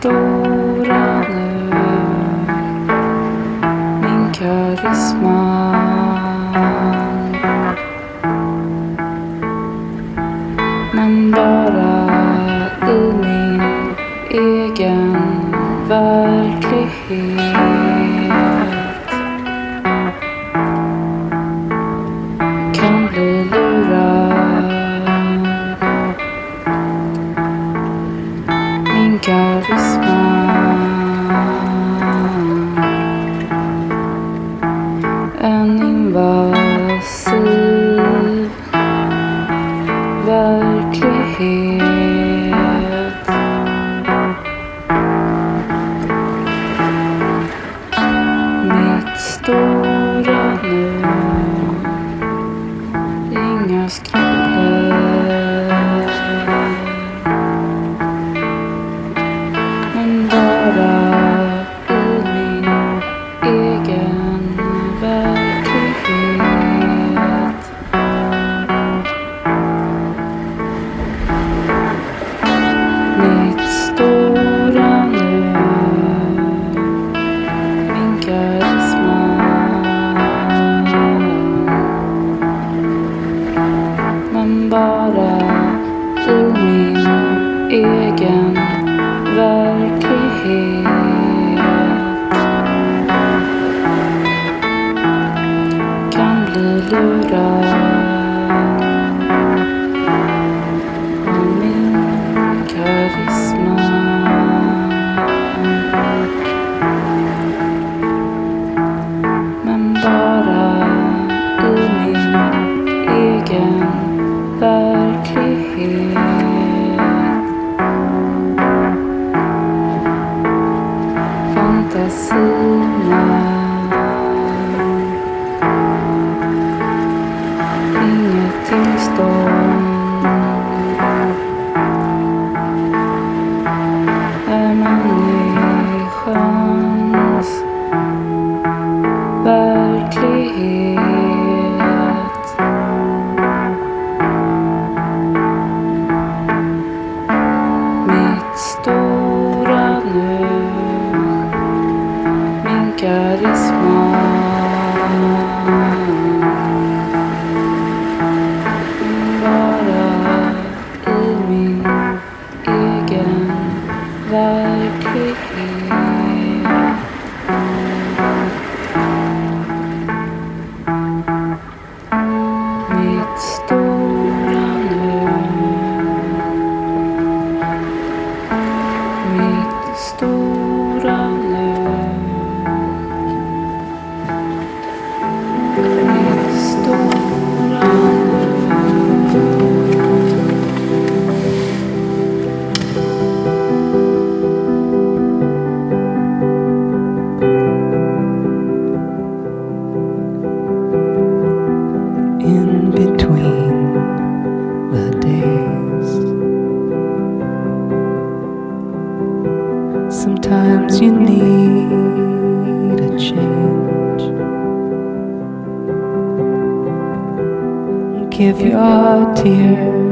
door. Give your tears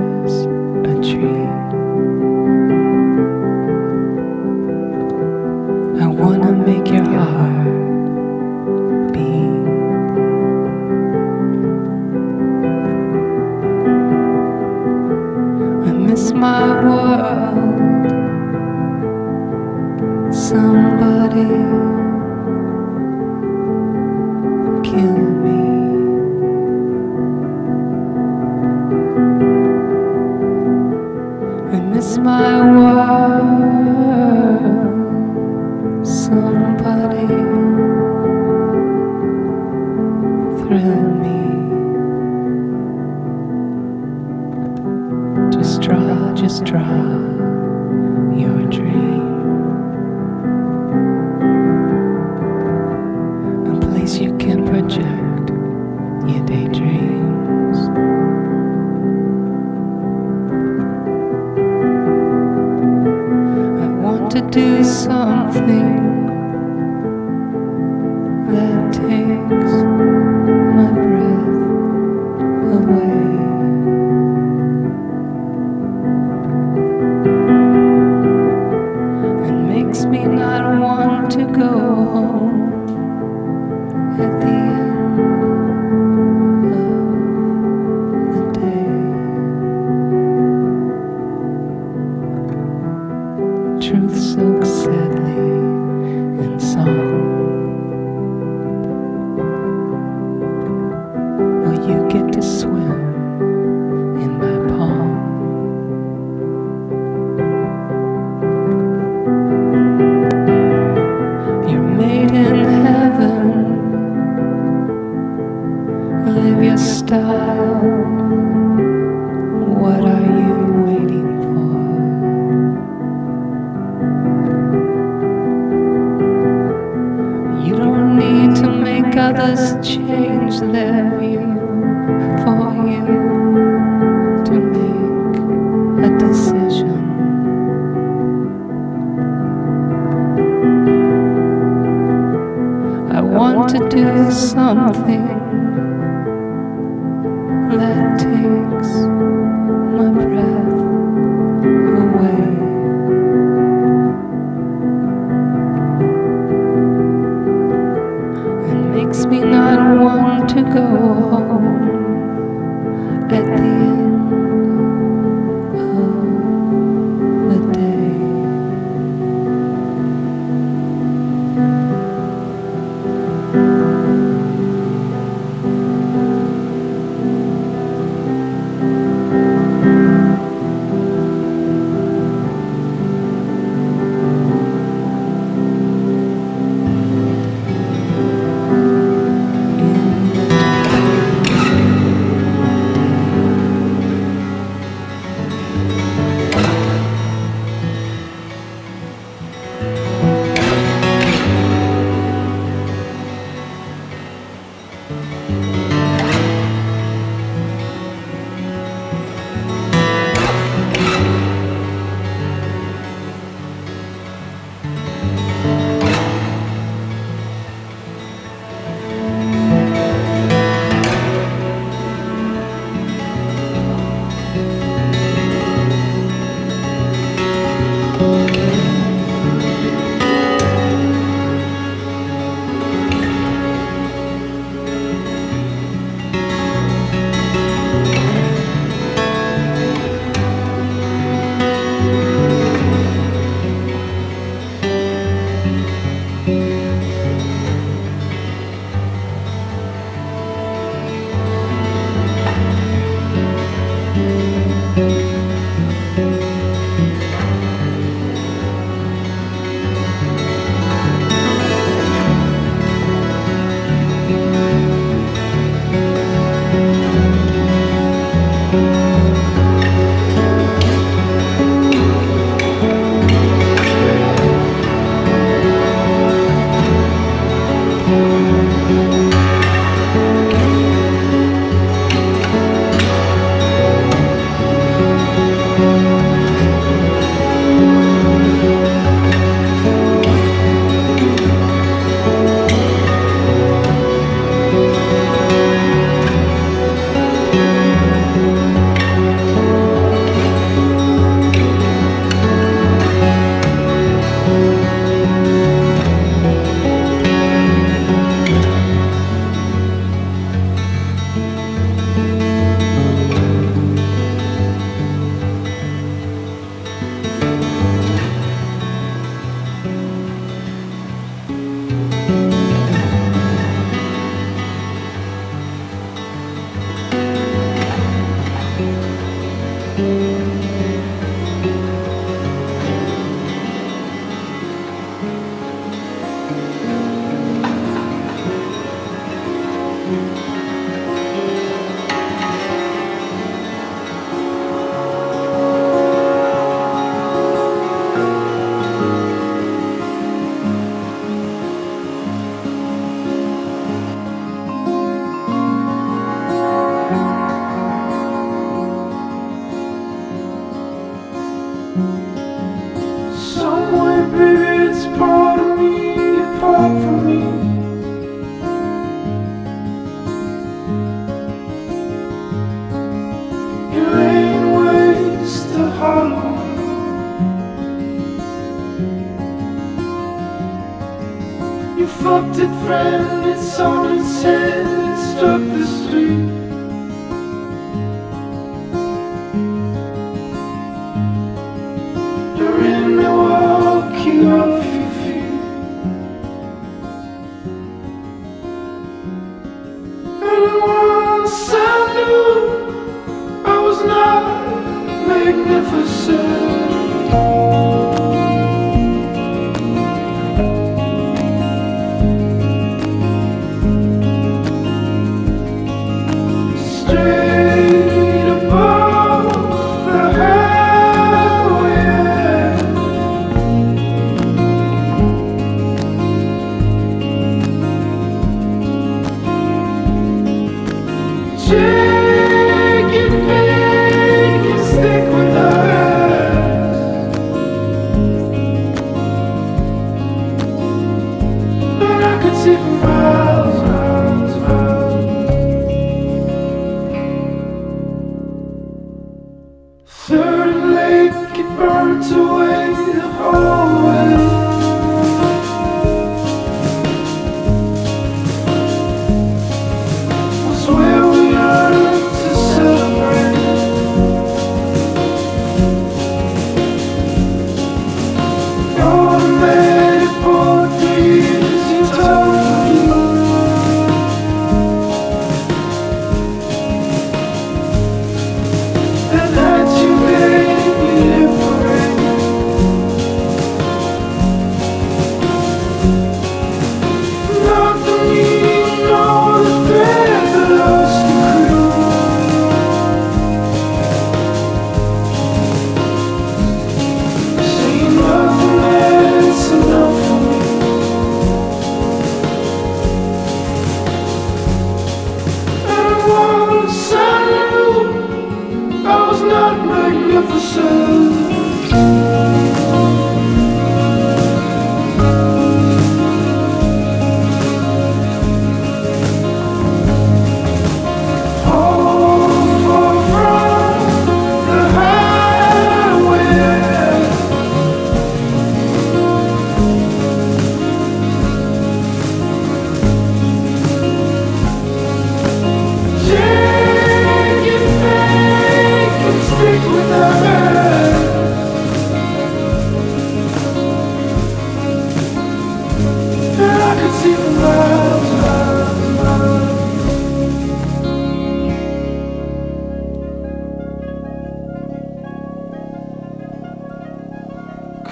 see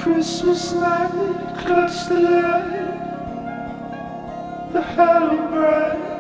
Christmas night, clutch the light, the halo bright.